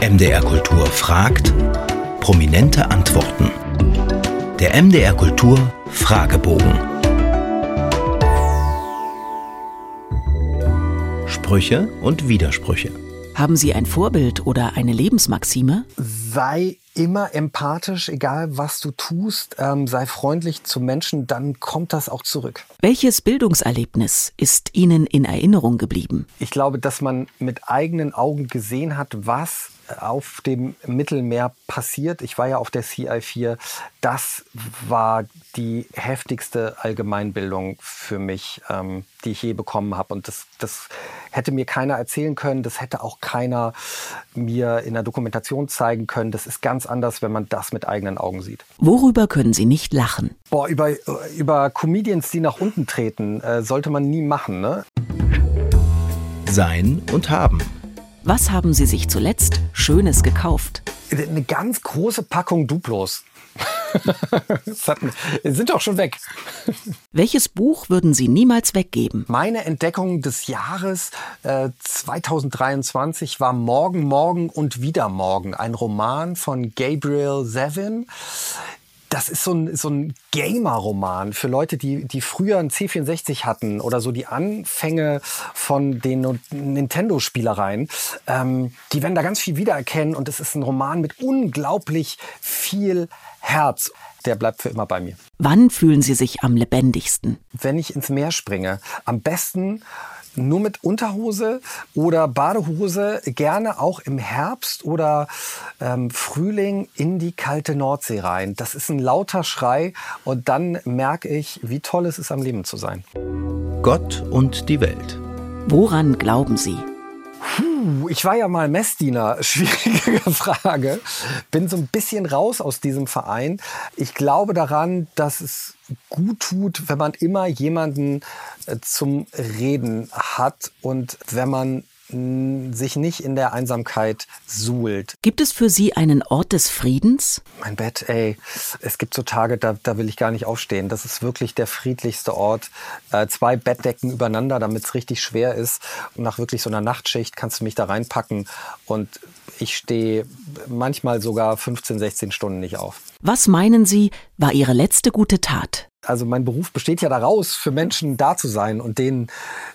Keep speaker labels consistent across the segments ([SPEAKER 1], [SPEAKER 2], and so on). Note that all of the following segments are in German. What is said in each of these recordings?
[SPEAKER 1] MDR Kultur fragt, prominente Antworten. Der MDR Kultur Fragebogen. Sprüche und Widersprüche.
[SPEAKER 2] Haben Sie ein Vorbild oder eine Lebensmaxime?
[SPEAKER 3] Sei immer empathisch, egal was du tust, ähm, sei freundlich zu Menschen, dann kommt das auch zurück.
[SPEAKER 2] Welches Bildungserlebnis ist Ihnen in Erinnerung geblieben?
[SPEAKER 3] Ich glaube, dass man mit eigenen Augen gesehen hat, was auf dem Mittelmeer passiert. Ich war ja auf der CI4. Das war die heftigste Allgemeinbildung für mich, ähm, die ich je bekommen habe. Und das, das hätte mir keiner erzählen können. Das hätte auch keiner mir in der Dokumentation zeigen können. Das ist ganz anders, wenn man das mit eigenen Augen sieht.
[SPEAKER 2] Worüber können Sie nicht lachen?
[SPEAKER 3] Boah, über, über Comedians, die nach unten treten, äh, sollte man nie machen. Ne?
[SPEAKER 1] Sein und haben.
[SPEAKER 2] Was haben Sie sich zuletzt Schönes gekauft?
[SPEAKER 3] Eine ganz große Packung Duplos. sind doch schon weg.
[SPEAKER 2] Welches Buch würden Sie niemals weggeben?
[SPEAKER 3] Meine Entdeckung des Jahres äh, 2023 war Morgen, Morgen und wieder Morgen. Ein Roman von Gabriel Zevin das ist so ein, so ein Gamer-Roman für Leute, die, die früher ein C64 hatten oder so die Anfänge von den Nintendo-Spielereien. Ähm, die werden da ganz viel wiedererkennen und es ist ein Roman mit unglaublich viel Herz. Der bleibt für immer bei mir.
[SPEAKER 2] Wann fühlen Sie sich am lebendigsten?
[SPEAKER 3] Wenn ich ins Meer springe. Am besten nur mit Unterhose oder Badehose, gerne auch im Herbst oder ähm, Frühling in die kalte Nordsee rein. Das ist ein lauter Schrei und dann merke ich, wie toll es ist, am Leben zu sein.
[SPEAKER 1] Gott und die Welt.
[SPEAKER 2] Woran glauben Sie?
[SPEAKER 3] Puh, ich war ja mal Messdiener. Schwierige Frage. Bin so ein bisschen raus aus diesem Verein. Ich glaube daran, dass es gut tut, wenn man immer jemanden äh, zum Reden hat und wenn man sich nicht in der Einsamkeit suhlt.
[SPEAKER 2] Gibt es für Sie einen Ort des Friedens?
[SPEAKER 3] Mein Bett, ey, es gibt so Tage, da, da will ich gar nicht aufstehen. Das ist wirklich der friedlichste Ort. Äh, zwei Bettdecken übereinander, damit es richtig schwer ist. Und nach wirklich so einer Nachtschicht kannst du mich da reinpacken und ich stehe manchmal sogar 15, 16 Stunden nicht auf.
[SPEAKER 2] Was meinen Sie, war Ihre letzte gute Tat?
[SPEAKER 3] Also mein Beruf besteht ja daraus, für Menschen da zu sein und denen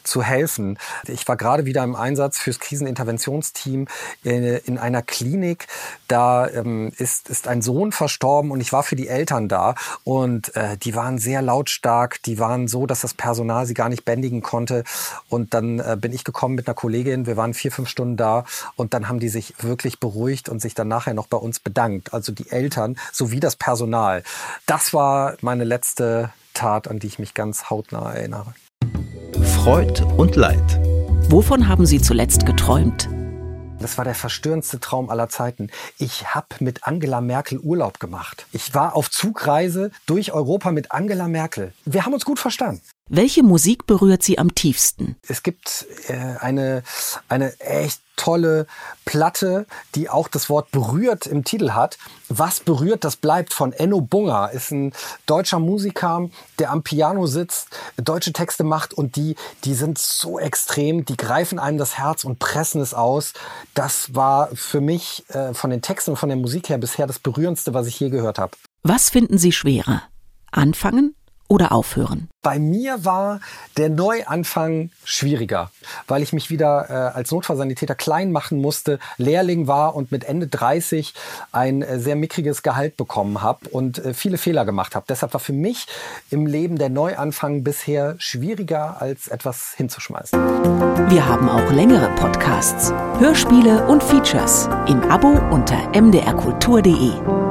[SPEAKER 3] zu helfen. Ich war gerade wieder im Einsatz fürs Kriseninterventionsteam in einer Klinik. Da ähm, ist, ist ein Sohn verstorben und ich war für die Eltern da. Und äh, die waren sehr lautstark. Die waren so, dass das Personal sie gar nicht bändigen konnte. Und dann äh, bin ich gekommen mit einer Kollegin. Wir waren vier, fünf Stunden da. Und dann haben die sich wirklich beruhigt und sich dann nachher noch bei uns bedankt. Also die Eltern sowie das Personal. Das war meine letzte Tat, an die ich mich ganz hautnah erinnere.
[SPEAKER 1] Freud und Leid.
[SPEAKER 2] Wovon haben Sie zuletzt geträumt?
[SPEAKER 3] Das war der verstörendste Traum aller Zeiten. Ich habe mit Angela Merkel Urlaub gemacht. Ich war auf Zugreise durch Europa mit Angela Merkel. Wir haben uns gut verstanden.
[SPEAKER 2] Welche Musik berührt Sie am tiefsten?
[SPEAKER 3] Es gibt äh, eine, eine echt tolle Platte, die auch das Wort berührt im Titel hat. Was berührt, das bleibt von Enno Bunger. Ist ein deutscher Musiker, der am Piano sitzt, deutsche Texte macht und die, die sind so extrem, die greifen einem das Herz und pressen es aus. Das war für mich äh, von den Texten und von der Musik her bisher das berührendste, was ich je gehört habe.
[SPEAKER 2] Was finden Sie schwerer? Anfangen oder aufhören?
[SPEAKER 3] Bei mir war der Neuanfang schwieriger, weil ich mich wieder äh, als Notfallsanitäter klein machen musste, Lehrling war und mit Ende 30 ein äh, sehr mickriges Gehalt bekommen habe und äh, viele Fehler gemacht habe. Deshalb war für mich im Leben der Neuanfang bisher schwieriger, als etwas hinzuschmeißen.
[SPEAKER 2] Wir haben auch längere Podcasts, Hörspiele und Features im Abo unter mdrkultur.de.